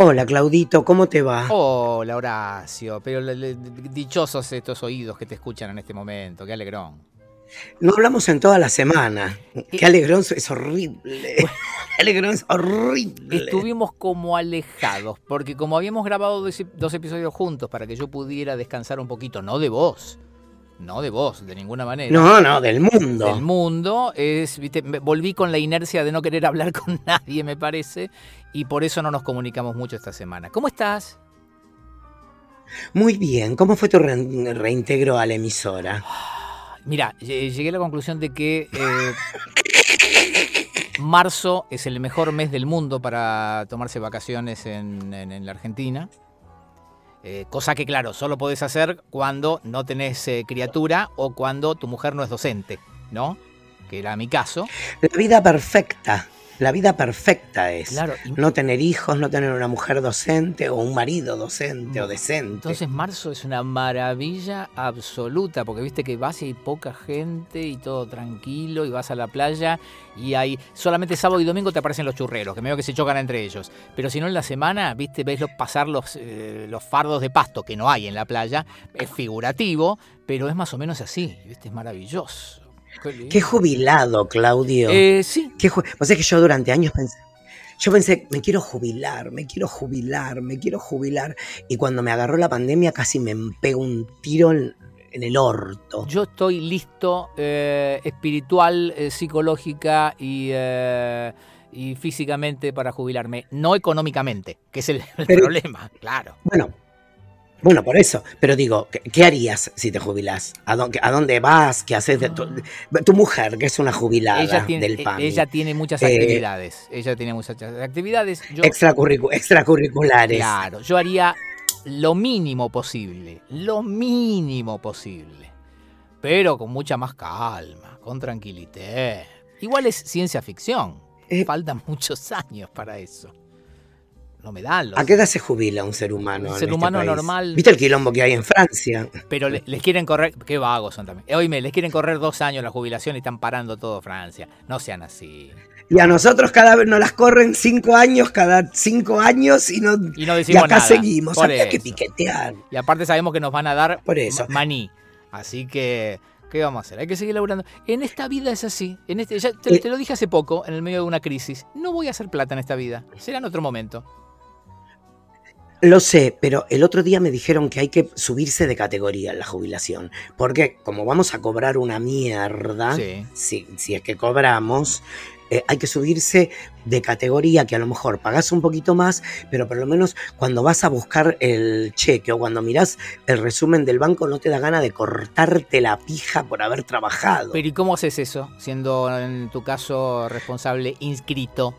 Hola Claudito, ¿cómo te va? Hola Horacio, pero le- le- dichosos estos oídos que te escuchan en este momento, qué alegrón. No hablamos en toda la semana. Qué alegrón es horrible. Qué alegrón es horrible. Estuvimos como alejados, porque como habíamos grabado dos, dos episodios juntos para que yo pudiera descansar un poquito, no de vos, no de vos, de ninguna manera. No, no, del mundo. Del mundo, es, viste, volví con la inercia de no querer hablar con nadie, me parece, y por eso no nos comunicamos mucho esta semana. ¿Cómo estás? Muy bien, ¿cómo fue tu re- reintegro a la emisora? Mira, lle- llegué a la conclusión de que eh, marzo es el mejor mes del mundo para tomarse vacaciones en, en- en la Argentina. Eh, cosa que, claro, solo podés hacer cuando no tenés eh, criatura o cuando tu mujer no es docente, ¿no? Que era mi caso. La vida perfecta. La vida perfecta es. Claro, y- No tener hijos, no tener una mujer docente o un marido docente o decente. Entonces marzo es una maravilla absoluta, porque viste que vas y hay poca gente y todo tranquilo, y vas a la playa y hay solamente sábado y domingo te aparecen los churreros, que medio que se chocan entre ellos. Pero si no en la semana, viste, ves los- pasar los, eh, los fardos de pasto que no hay en la playa, es figurativo, pero es más o menos así, viste, es maravilloso. Qué jubilado, Claudio. Eh, sí, Qué ju- sabés que yo durante años pensé, yo pensé, me quiero jubilar, me quiero jubilar, me quiero jubilar. Y cuando me agarró la pandemia casi me pegó un tiro en, en el orto. Yo estoy listo eh, espiritual, eh, psicológica y, eh, y físicamente para jubilarme, no económicamente, que es el, el Pero- problema, claro. Bueno, bueno, por eso. Pero digo, ¿qué, qué harías si te jubilás? ¿A dónde, a dónde vas? ¿Qué haces? De tu, tu mujer, que es una jubilada Ella tiene, del PAN. ella tiene muchas Eh, actividades, ella tiene muchas actividades. Yo, extracurricu- extracurriculares. claro, yo haría lo mínimo posible, lo mínimo posible, pero con mucha más calma, con tranquilidad. Igual es ciencia ficción, Eh, faltan muchos años para eso. No me dan los ¿A qué edad se jubila un ser humano? Un en ser este humano país? normal- ¿Viste el quilombo que hay en Francia? Pero le- les quieren correr, qué vagos son también. Oíme, les quieren correr dos años la jubilación y están parando todo Francia. No sean así. Y a nosotros cada vez nos las corren cinco años, cada cinco años y no, Y no y decimos acá nada. seguimos. Por Había que piquetear. Y aparte sabemos que nos van a dar Por eso. ma- maní. Así que, ¿qué vamos a hacer? Hay que seguir laburando. En esta vida es así. En este, ya te, Eh. te lo dije hace poco, en el medio de una crisis. No voy a hacer plata en esta vida. Será en otro momento. Lo sé, pero el otro día me dijeron que hay que subirse de categoría en la jubilación. Porque como vamos a cobrar una mierda, Sí. si, si es que cobramos, eh, hay que subirse de categoría que a lo mejor pagás un poquito más, pero por lo menos cuando vas a buscar el cheque o cuando mirás el resumen del banco no te da gana de cortarte la pija por haber trabajado. Pero ¿y cómo haces eso? Siendo en tu caso responsable inscrito.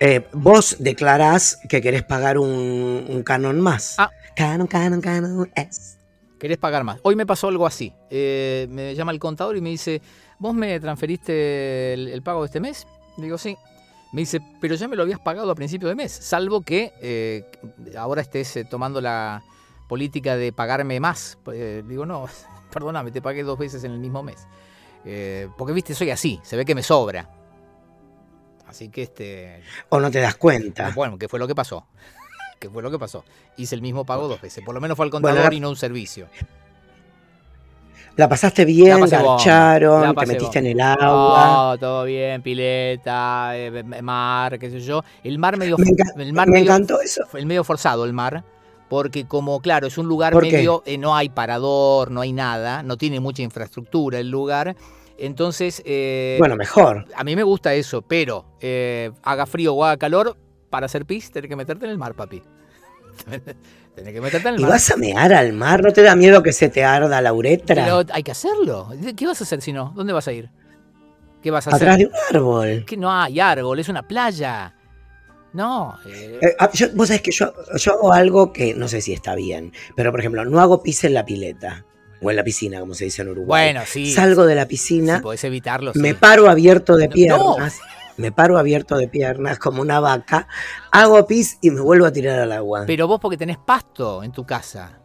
Eh, vos declarás que querés pagar un, un canon más. Ah. Canon, canon, canon. Es. querés pagar más. Hoy me pasó algo así. Eh, me llama el contador y me dice, ¿vos me transferiste el, el pago de este mes? Le digo, sí. Me dice, pero ya me lo habías pagado a principio de mes, salvo que eh, ahora estés eh, tomando la política de pagarme más. Eh, digo, no, perdóname, te pagué dos veces en el mismo mes. Porque, viste, soy así, se ve que me sobra. Así que, este, O no te das cuenta. bueno, ¿qué fue lo que pasó? ¿Qué fue lo que pasó? Hice el mismo pago dos veces. Por lo menos fue al contador Bueno, la- y no un servicio. La pasaste bien, La garcharon, la te metiste en el agua. Oh, todo bien, pileta, eh, m- mar, qué sé yo. El mar medio, Me el mar Me medio, encantó eso. el medio forzado el mar, porque como claro, es un lugar medio, eh, no hay parador, no hay nada, no tiene mucha infraestructura el lugar. Entonces, eh, Bueno, mejor. a mí me gusta eso, pero eh, haga frío o haga calor, para hacer pis, tenés que meterte en el mar, papi. tenés que meterte en el ¿Y mar. vas a mear al mar? ¿No te da miedo que se te arda la uretra? Pero hay que hacerlo. ¿Qué vas a hacer si no? ¿Dónde vas a ir? ¿Qué vas a hacer? Atrás de un árbol. que no hay árbol, es una playa. No. eh, Eh, ah, yo- vos sabés que yo, yo hago algo que no sé si está bien, pero por ejemplo, no hago pis en la pileta o en la piscina, como se dice en Uruguay. bueno, sí. Salgo de la Si piscina, podés evitarlo. me sí. paro abierto de No. piernas, me paro abierto de piernas como una vaca, hago pis y me vuelvo a tirar al agua. Pero vos porque tenés pasto en tu casa.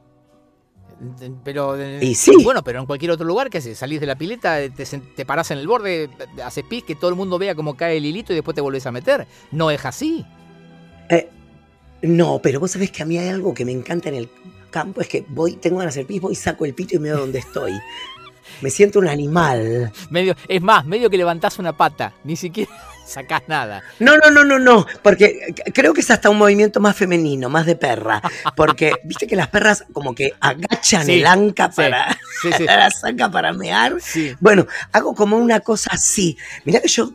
Pero, eh, Y sí. Bueno, pero en cualquier otro lugar, ¿qué haces? Salís de la pileta, te, te parás en el borde, haces pis, que todo el mundo vea cómo cae el hilito y después te volvés a meter. No es así. Eh, no, pero vos sabés que a mí hay algo que me encanta en el campo, es que voy, tengo ganas de hacer pis, voy, saco el pito y me veo dónde estoy. Me siento un animal. Medio, es más, medio que levantás una pata, ni siquiera sacás nada. No, no, no, no, no, porque creo que es hasta un movimiento más femenino, más de perra, porque viste que las perras como que agachan Sí, el anca para, sí, sí. la saca para mear. Bueno, hago como una cosa así. Mirá que yo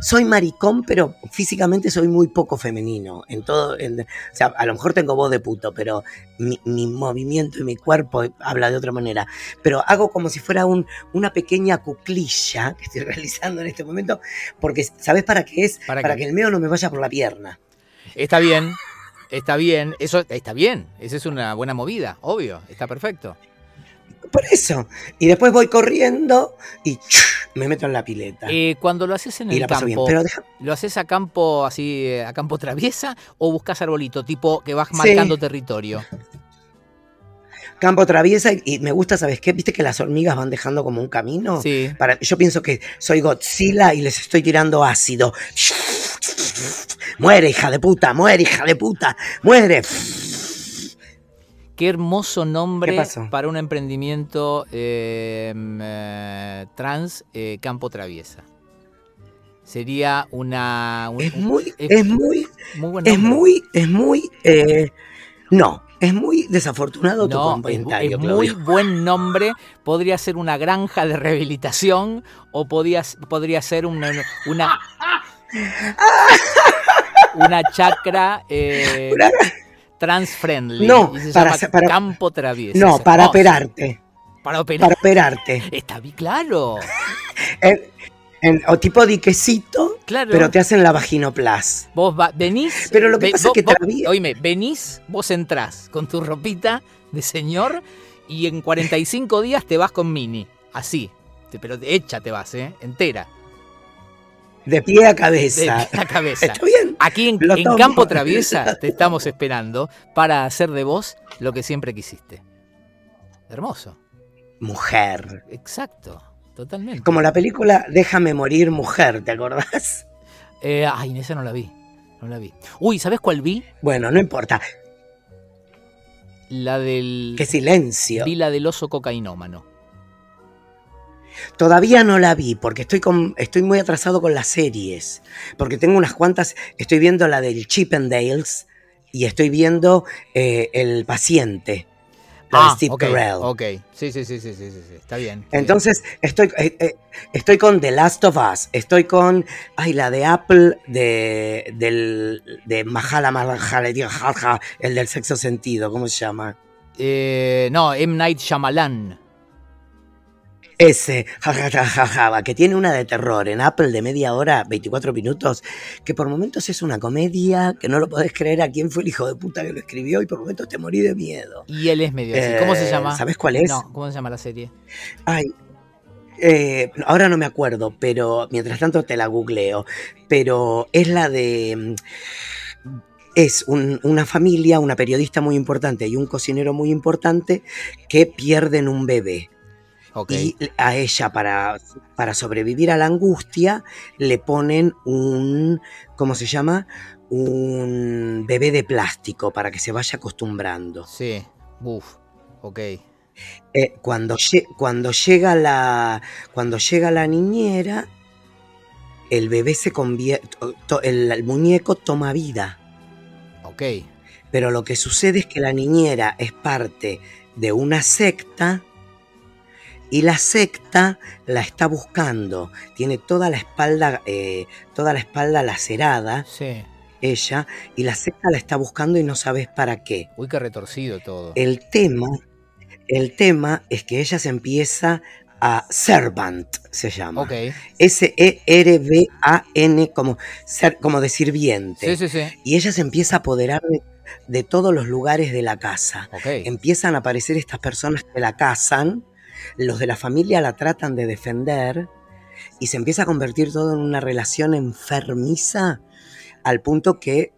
soy maricón, pero físicamente soy muy poco femenino. En todo, en- o sea, a lo mejor tengo voz de puto, pero mi, mi movimiento y mi cuerpo habla de otra manera. Pero hago como si fuera un, una pequeña cuclilla que estoy realizando en este momento, porque ¿sabes para qué es? ¿Para que el mío no me vaya por la pierna. Está bien, está bien, eso está bien, esa es una buena movida, obvio, está perfecto. Por eso. Y después voy corriendo y me meto en la pileta. Eh, cuando lo haces en y el bien. campo, Pero deja- ¿lo haces a campo así, eh, a campo traviesa o buscas arbolito, tipo que vas Sí. marcando territorio? campo traviesa y, y me gusta, ¿sabes qué? ¿Viste que las hormigas van dejando como un camino? Sí. Para, yo pienso que soy Godzilla y les estoy tirando ácido. Muere, hija de puta, muere, hija de puta, muere. Qué hermoso nombre para un emprendimiento eh, mm, eh, trans eh, campo traviesa. Sería una... un- Es muy, es es muy, muy buen es muy, es muy, eh, no, es muy desafortunado tu No, comentario, es muy buen nombre. Podría ser una granja de rehabilitación o podría, podría ser una, una, una chacra eh, Una- trans-friendly. No, y se para llama para- campo traviesa. No, para hermoso. operarte, Para operar. para operarte. Está bien, claro. O tipo diquecito, Claro. pero te hacen la vaginoplas. Vos va- venís. Pero lo que ve- pasa es que vos- todavía- Oíme, venís, vos entrás con tu ropita de señor y en 45 días te vas con mini. Así. Pero hecha te vas, ¿eh? Entera. De pie a De cabeza. la cabeza. Está bien. Aquí en. Campo Traviesa te estamos esperando para hacer de vos lo que siempre quisiste. Hermoso. Mujer. Exacto. Totalmente. Como la película Déjame morir mujer, ¿te acordás? Eh, ay, esa no la vi. No la vi. Uy, ¿sabes cuál vi? Bueno, no importa. La del. Qué silencio. Vi la del oso cocainómano. Todavía no la vi porque estoy, con, estoy muy atrasado con las series. Porque tengo unas cuantas. Estoy viendo la del Chippendales y estoy viendo eh, El paciente. La de Steve Ah, ok, Carell. ok. Sí, sí, sí, sí, sí, sí, Está bien. está Entonces, estoy, eh, eh, estoy con The Last of Us, estoy con, ay, la de Apple, de, del, de Mahala Mahala, el del sexo sentido, ¿cómo se llama? no, M. Night Shyamalan. Ese, jajajajaja, que tiene una de terror en Apple de media hora, 24 minutos, que por momentos es una comedia, que no lo podés creer a quién fue el hijo de puta que lo escribió y por momentos te morí de miedo. Y él es medio así. ¿Cómo se Eh, llama? ¿Sabes cuál es? No, ¿cómo se llama la serie? Ay, eh, ahora no me acuerdo, pero mientras tanto te la googleo. Pero es la de. mm, Es un- una familia, una periodista muy importante y un cocinero muy importante que pierden un bebé. Ok. Y a ella, para, para sobrevivir a la angustia, le ponen un. ¿Cómo se llama? Un bebé de plástico para que se vaya acostumbrando. Sí. Uf. Ok. Eh, cuando, cuando, llega la, cuando llega la niñera, el bebé se convierte, el, el muñeco toma vida. Ok. Pero lo que sucede es que la niñera es parte de una secta y la secta la está buscando. Tiene toda la espalda, eh, toda la espalda lacerada, Sí. ella, y la secta la está buscando y no sabes para qué. Uy, qué retorcido todo. El tema, el tema es que ella se empieza a Servant, se llama. Ok. S-E-R-V-A-N, como, ser, como de sirviente. Sí, sí, sí. Y ella se empieza a apoderar de, de todos los lugares de la casa. Ok. Empiezan a aparecer estas personas que la cazan, los de la familia la tratan de defender y se empieza a convertir todo en una relación enfermiza al punto que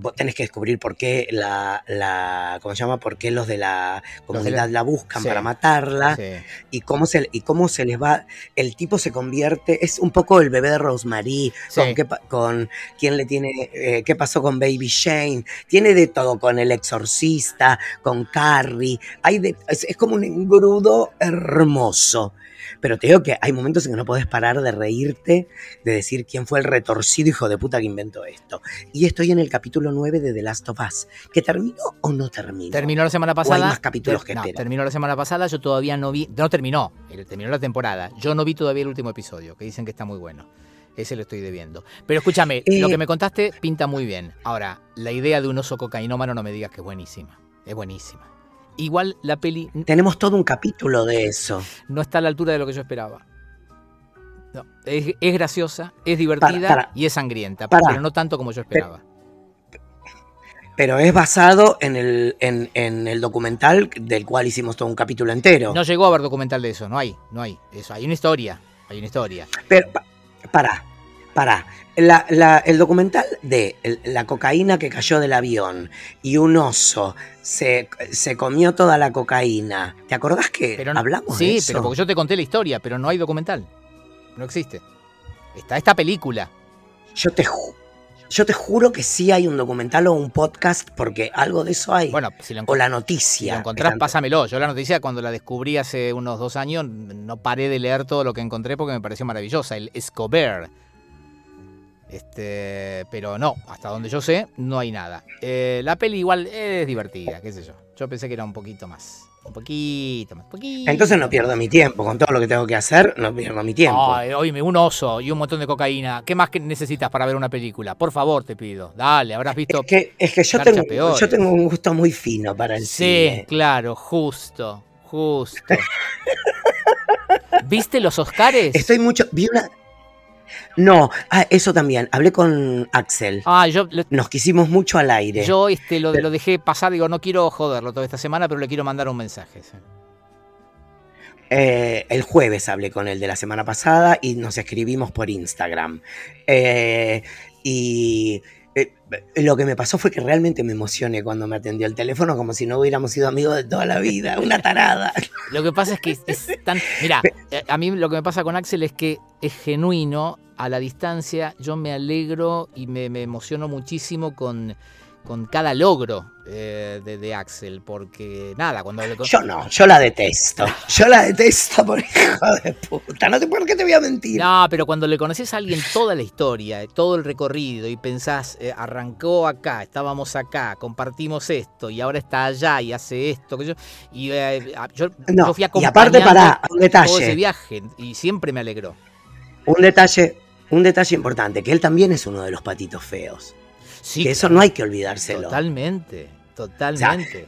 vos tenés que descubrir por qué la, la ¿cómo se llama? Por qué los de la comunidad la buscan Sí. para matarla Sí. y cómo se y cómo se les va el tipo se convierte es un poco el bebé de Rosemary Sí. con qué con quién le tiene eh, qué pasó con Baby Shane tiene de todo con el exorcista con Carrie hay de, es, es como un engrudo hermoso pero te digo que hay momentos en que no puedes parar de reírte, de decir quién fue el retorcido hijo de puta que inventó esto. Y estoy en el capítulo 9 de The Last of Us. ¿Que terminó o no terminó? Terminó la semana ¿O hay pasada. más capítulos que no, esperan? terminó la semana pasada, yo todavía no vi. No terminó, terminó la temporada. Yo no vi todavía el último episodio, que dicen que está muy bueno. Ese lo estoy debiendo. Pero escúchame, Eh, lo que me contaste pinta muy bien. Ahora, la idea de un oso cocainómano no me digas que es buenísima. Es buenísima. Igual la peli Tenemos todo un capítulo de eso. no está a la altura de lo que yo esperaba. No, es, es graciosa, es divertida Para, para. y es sangrienta, Para. pero no tanto como yo esperaba. Pero es basado en el, en, en el documental del cual hicimos todo un capítulo entero. No llegó a haber documental de eso, no hay, no hay. Eso, hay una historia, hay una historia. Pero, pa- La- la- el documental de la cocaína que cayó del avión y un oso se, se comió toda la cocaína. ¿Te acordás que Pero no- hablamos sí, de eso? pero porque yo te conté la historia, pero no hay documental. No existe. Está esta película. Yo te, ju- yo te juro que sí hay un documental o un podcast porque algo de eso hay. Bueno, si lo, o la si noticia. lo encontrás, pásamelo. Yo la noticia, cuando la descubrí hace unos dos años, no paré de leer todo lo que encontré porque me pareció maravillosa. El Escobar. Este, pero no, hasta donde yo sé, no hay nada. Eh, la peli igual es divertida, qué sé yo. Yo pensé que era un poquito más. Un poquito más. Poquito. Entonces no pierdo mi tiempo. Con todo lo que tengo que hacer, no pierdo mi tiempo. Ay, oíme, un oso y un montón de cocaína. ¿Qué más que necesitas para ver una película? Por favor, te pido. Dale, habrás visto. Es que, es que yo, tengo, peores. yo tengo un gusto muy fino para el Sí, cine. claro, justo, justo. ¿Viste los Oscars? Estoy mucho. Vi una. No, ah, eso también. Hablé con Axel. Ah, yo, lo- Nos quisimos mucho al aire. yo este, lo, lo dejé pasar, digo, no quiero joderlo toda esta semana, pero le quiero mandar un mensaje. sí. Eh, el jueves hablé con él de la semana pasada y nos escribimos por Instagram. Eh, y eh, lo que me pasó fue que realmente me emocioné cuando me atendió el teléfono como si no hubiéramos sido amigos de toda la vida. Una tarada. Lo que pasa es que es tan. Mira, eh, a mí lo que me pasa con Axel es que es genuino, a la distancia, yo me alegro y me, me emociono muchísimo con, con cada logro eh, de, de Axel, porque nada, cuando le Yo no, yo la detesto. Yo la detesto por hijo de puta. No sé por qué te voy a mentir. No, pero cuando le conoces a alguien toda la historia, todo el recorrido y pensás, eh, arrancó acá, estábamos acá, compartimos esto y ahora está allá y hace esto, que yo, y eh, yo, No, yo fui y aparte, pará, un todo ese detalle. viaje y siempre me alegró. Un detalle, un detalle importante, que él también es uno de los patitos feos. Sí, que eso no hay que olvidárselo. Totalmente, totalmente.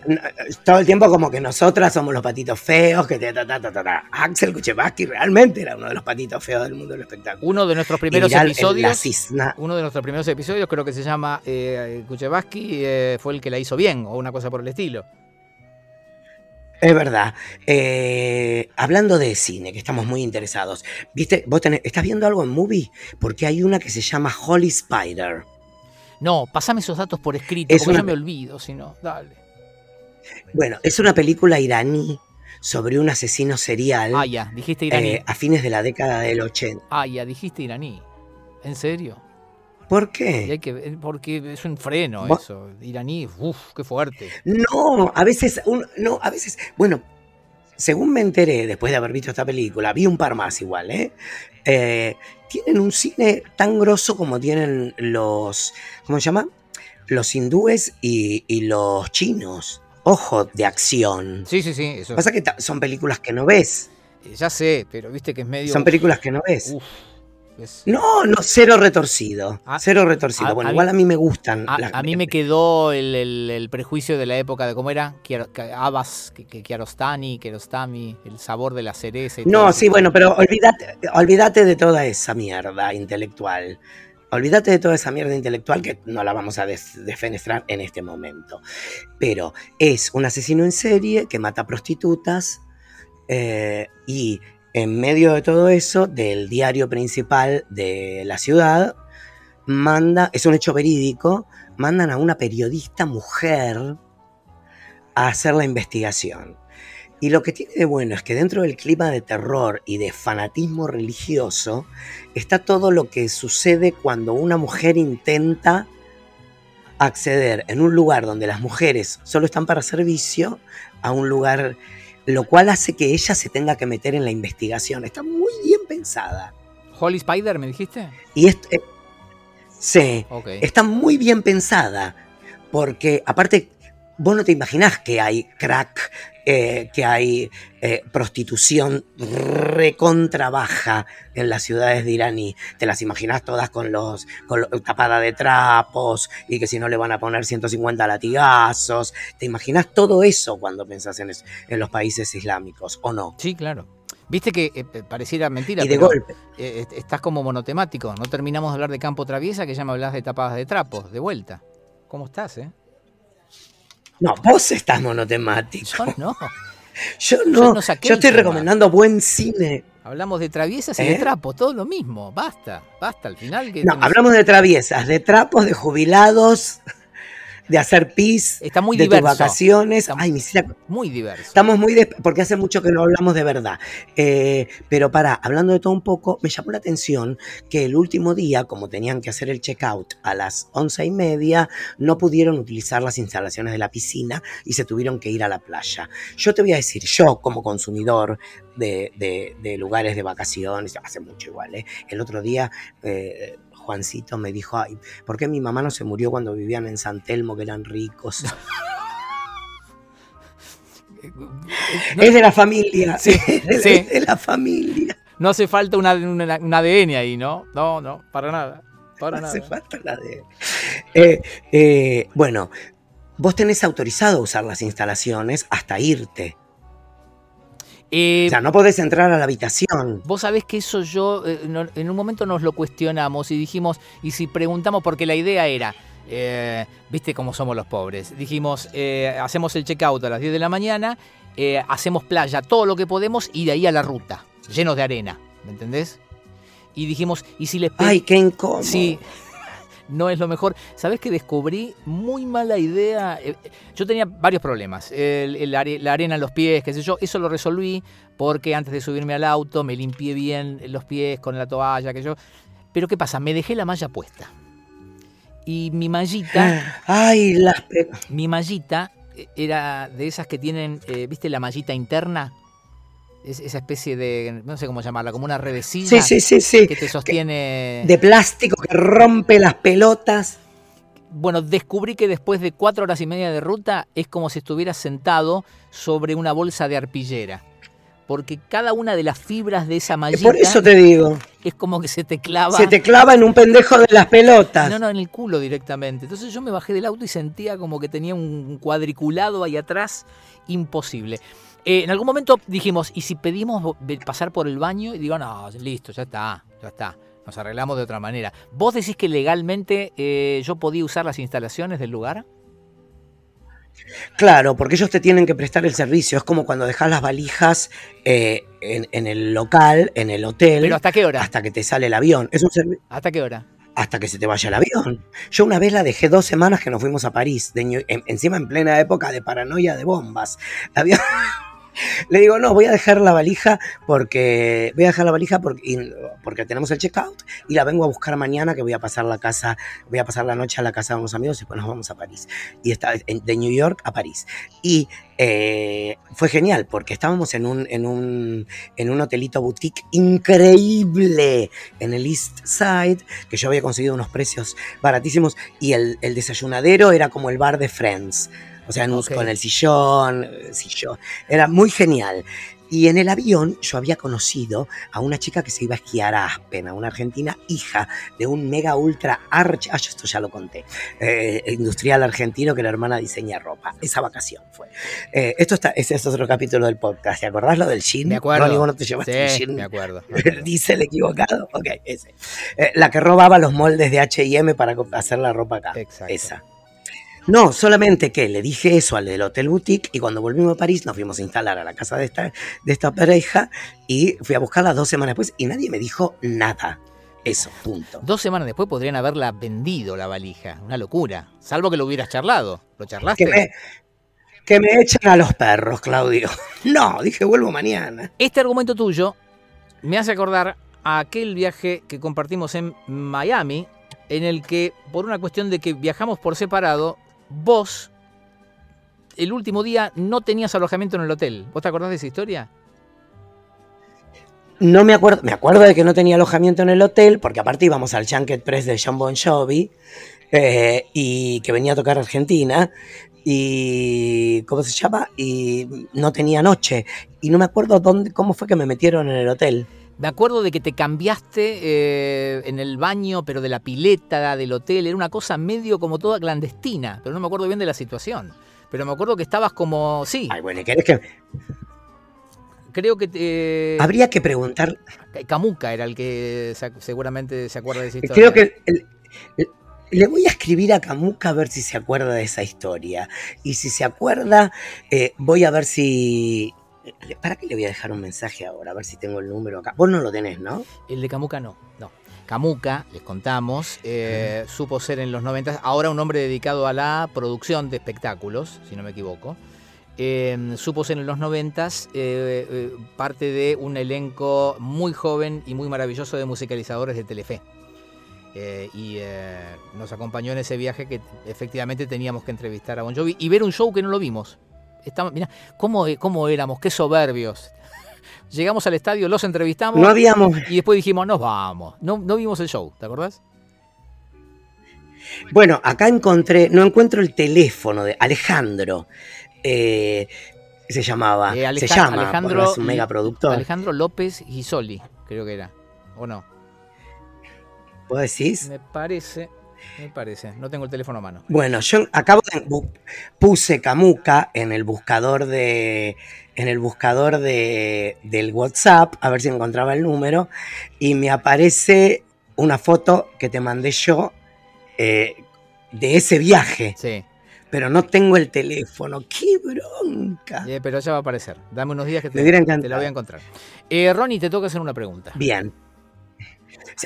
Todo el tiempo como que nosotras somos los patitos feos, que ta, ta, ta, ta, ta. Axel Kuchevaski realmente era uno de los patitos feos del mundo del espectáculo. Uno de nuestros primeros episodios, uno de nuestros primeros episodios creo que se llama eh, Kuchevaski, eh, fue el que la hizo bien o una cosa por el estilo. Es verdad. Eh, hablando de cine, que estamos muy interesados. ¿Viste? ¿Vos tenés- estás viendo algo en movie? Porque hay una que se llama Holy Spider. No, pasame esos datos por escrito, Es porque una- yo me olvido, si no, dale. Bueno, es una película iraní sobre un asesino serial Ah, ya, dijiste iraní. eh, a fines de la década del 80. Ah, ya, dijiste iraní. ¿En serio? ¿Por Y qué? hay que, porque es un freno Vos- eso. Iraní, uff, qué fuerte. No, a veces, un- no, a veces, bueno, según me enteré después de haber visto esta película, vi un par más igual, ¿eh? Eh, tienen un cine tan grosso como tienen los, ¿cómo se llama? Los hindúes y, y los chinos. Ojo, de acción. Sí, sí, sí, eso. Pasa que son películas que no ves. eh, Ya sé, pero viste que es medio. Son películas que no ves. Uf, es- No, no, cero retorcido. A- Cero retorcido. a- bueno, a mí- igual a mí me gustan. A, las- a mí me quedó el, el- el prejuicio de la época de cómo era Kiaro- Ki- Abbas, Ki- Ki- Kiarostami, el sabor de la cereza y todo No, eso. sí, bueno, pero olvídate, olvídate de toda esa mierda intelectual. Olvídate de toda esa mierda intelectual que no la vamos a defenestrar en este momento. Pero es un asesino en serie que mata prostitutas eh, y en medio de todo eso, del diario principal de la ciudad, manda, es un hecho verídico, mandan a una periodista mujer a hacer la investigación. Y lo que tiene de bueno es que dentro del clima de terror y de fanatismo religioso está todo lo que sucede cuando una mujer intenta acceder en un lugar donde las mujeres solo están para servicio a un lugar, lo cual hace que ella se tenga que meter en la investigación. Está muy bien pensada. Holy Spider, ¿me dijiste? Y esto, eh, sí, está muy bien pensada, porque aparte vos no te imaginás que hay crack, eh, que hay eh, prostitución recontrabaja en las ciudades de Iraní. Te las imaginás todas con los, con tapada de trapos y que si no le van a poner 150 latigazos. Te imaginás todo eso cuando pensás en, en los países islámicos, ¿o no? Sí, claro. Viste que eh, pareciera mentira. Y de golpe. estás como monotemático. No terminamos de hablar de campo traviesa, que ya me hablas de tapadas de trapos, de vuelta. ¿Cómo estás, eh? No, vos estás monotemático. Yo no. Yo no. Yo, estoy recomendando buen cine. Hablamos de traviesas y de ¿Eh? trapos, todo lo mismo. Basta, basta. Al final. Que no, hablamos de traviesas, de trapos, de jubilados de hacer pis, Está muy de diverso. tus vacaciones. Ay, Muy diverso. Estamos muy... porque hace mucho que no hablamos de verdad. Eh, pero para, hablando de todo un poco, me llamó la atención que el último día, como tenían que hacer el checkout a las once y media, no pudieron utilizar las instalaciones de la piscina y se tuvieron que ir a la playa. Yo te voy a decir, yo como consumidor de, lugares de vacaciones, hace mucho igual, ¿eh? el otro día... Eh, Juancito me dijo, ay, ¿por qué mi mamá no se murió cuando vivían en San Telmo, que eran ricos? es de la familia. Sí, es de la familia. No hace falta un ADN ahí, ¿no? No, no, para nada. Para no hace falta el ADN. Eh, eh, bueno, vos tenés autorizado a usar las instalaciones hasta irte. Eh, o sea, no podés entrar a la habitación. Vos sabés que eso yo, eh, en un momento nos lo cuestionamos y dijimos, y si preguntamos, porque la idea era, eh, viste cómo somos los pobres, dijimos, hacemos el checkout a las 10 de la mañana, hacemos playa, todo lo que podemos y de ahí a la ruta, llenos de arena, ¿me entendés? Y dijimos, ¿y si les... Ay, qué incómodo. Sí, no es lo mejor. ¿Sabes que descubrí muy mala idea? Eh, yo tenía varios problemas. la arena en los pies, qué sé yo. Eso lo resolví porque antes de subirme al auto me limpié bien los pies con la toalla, que yo. Pero ¿qué pasa? Me dejé la malla puesta. Y mi mallita. ¡Ay, las. Mi mallita eh, era de esas que tienen, eh, ¿viste la mallita interna? Esa especie de, no sé cómo llamarla, como una revesilla sí, sí, sí, que te sostiene... De plástico que rompe las pelotas. Bueno, descubrí que después de cuatro horas y media de ruta es como si estuvieras sentado sobre una bolsa de arpillera. Porque cada una de las fibras de esa mallita... Por eso te digo. Es como que se te clava... Se te clava en un pendejo de las pelotas. No, no, en el culo directamente. Entonces yo me bajé del auto y sentía como que tenía un cuadriculado ahí atrás imposible. Eh, en algún momento dijimos, ¿y si pedimos pasar por el baño? Y digo, no, listo, ya está, ya está. Nos arreglamos de otra manera. ¿Vos decís que legalmente eh, yo podía usar las instalaciones del lugar? Claro, porque ellos te tienen que prestar el servicio. Es como cuando dejas las valijas eh, en, el local, en el hotel. ¿Pero hasta qué hora? Hasta que te sale el avión. Es un ¿Hasta qué hora? Hasta que se te vaya el avión. Yo una vez la dejé dos semanas que nos fuimos a París, encima en plena época de paranoia de bombas. Avión... Le digo, no, voy a dejar la valija porque voy a dejar la valija porque, porque tenemos el checkout y la vengo a buscar mañana que voy a pasar la casa, voy a pasar la noche a la casa de unos amigos y después nos vamos a París. Y está de New York a París. Y eh, fue genial porque estábamos en un, en un, en un hotelito boutique increíble en el East Side, que yo había conseguido unos precios baratísimos y el desayunadero era como el bar de Friends. O sea, con el sillón, eh, sillón. Era muy genial. Y en el avión yo había conocido a una chica que se iba a esquiar a Aspen, a una argentina, hija de un mega ultra arch, ah, esto ya lo conté, eh, industrial argentino que la hermana diseña ropa. Esa vacación fue. Eh, esto está, ese es otro capítulo del podcast. ¿Te acordás lo del Shin? Me acuerdo. no te llevaste sí, Me acuerdo. Dice el equivocado. Ok, ese. la que robaba los moldes de HM para hacer la ropa acá. Exacto. Esa. No, solamente que le dije eso al del Hotel Boutique y cuando volvimos a París nos fuimos a instalar a la casa de esta, de esta pareja y fui a buscarla dos semanas después y nadie me dijo nada. Eso, punto. Dos semanas después podrían haberla vendido la valija. Una locura. Salvo que lo hubieras charlado. ¿Lo charlaste? Que me, que me echan a los perros, Claudio. No, dije vuelvo mañana. Este argumento tuyo me hace acordar a aquel viaje que compartimos en Miami, en el que, por una cuestión de que viajamos por separado, vos el último día no tenías alojamiento en el hotel. ¿Vos te acordás de esa historia? No me acuerdo, me acuerdo de que no tenía alojamiento en el hotel, porque aparte íbamos al Junket Press de John Bon Jovi, eh, y que venía a tocar Argentina, y ¿cómo se llama? Y no tenía noche. Y no me acuerdo dónde, cómo fue que me metieron en el hotel. Me acuerdo de que te cambiaste eh, en el baño, pero de la pileta del hotel. Era una cosa medio como toda clandestina, pero no me acuerdo bien de la situación. Pero me acuerdo que estabas como. Sí. Ay, bueno, ¿querés que.? Creo que. te- Habría que preguntar. Camuca era el que se- seguramente se acuerda de esa historia. Creo que. el- el- le voy a escribir a Camuca a ver si se acuerda de esa historia. Y si se acuerda, eh, voy a ver si. ¿Para qué le voy a dejar un mensaje ahora? A ver si tengo el número acá. Vos no lo tenés, ¿no? El de Camuca no, no. Camuca, les contamos, eh, supo ser en los 90, ahora un hombre dedicado a la producción de espectáculos, si no me equivoco. Eh, supo ser en los 90 parte de un elenco muy joven y muy maravilloso de musicalizadores de Telefe. Eh, y eh, nos acompañó en ese viaje que efectivamente teníamos que entrevistar a Bon Jovi y ver un show que no lo vimos. Estamos, mirá, ¿cómo, cómo éramos, qué soberbios. Llegamos al estadio, los entrevistamos No habíamos. y después dijimos, nos vamos. No, no vimos el show, ¿te acordás? Bueno, acá encontré. No encuentro el teléfono de Alejandro. eh, se llamaba. Eh, se llama. Alejandro, es un mega productor. Alejandro López Gisoli, creo que era. ¿O no? ¿Vos decís? Me parece, me parece. No tengo el teléfono a mano. Bueno, yo acabo de puse Camuca en el buscador de en el buscador de, del WhatsApp a ver si encontraba el número y me aparece una foto que te mandé yo eh, de ese viaje, Sí, pero no tengo el teléfono. ¡Qué bronca! eh, pero ya va a aparecer. Dame unos días que te, te la voy a encontrar. Eh, Ronnie, te toca hacer una pregunta. Bien.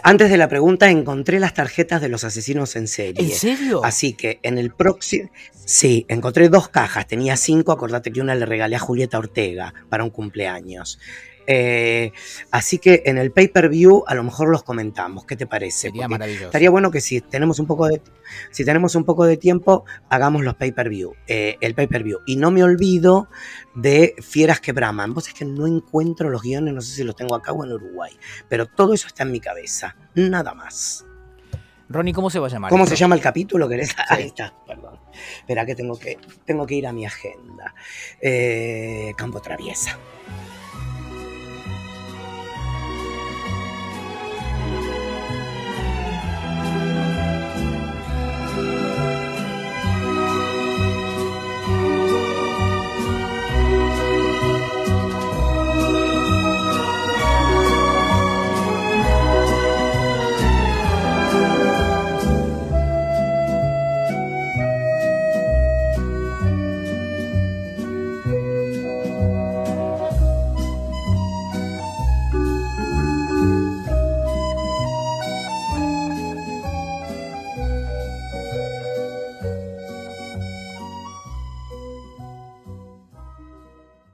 Antes de la pregunta encontré las tarjetas de los asesinos en serie. ¿En serio? Así que en el próximo. Sí, encontré dos cajas, tenía cinco, acordate que una le regalé a Julieta Ortega para un cumpleaños. Eh, así que en el pay-per-view a lo mejor los comentamos, ¿qué te parece? Sería maravilloso. estaría bueno que si tenemos un poco de, si tenemos un poco de tiempo, hagamos los pay-per-view, eh, el pay-per-view. Y no me olvido de Fieras que Braman. Vos es que no encuentro los guiones, no sé si los tengo acá o en Uruguay, pero todo eso está en mi cabeza, nada más. Ronnie, ¿cómo se va a llamar? ¿Cómo esto? se llama el capítulo? ¿Querés? Ahí está, perdón. Espera que tengo que, tengo que ir a mi agenda. Eh, Campo Traviesa.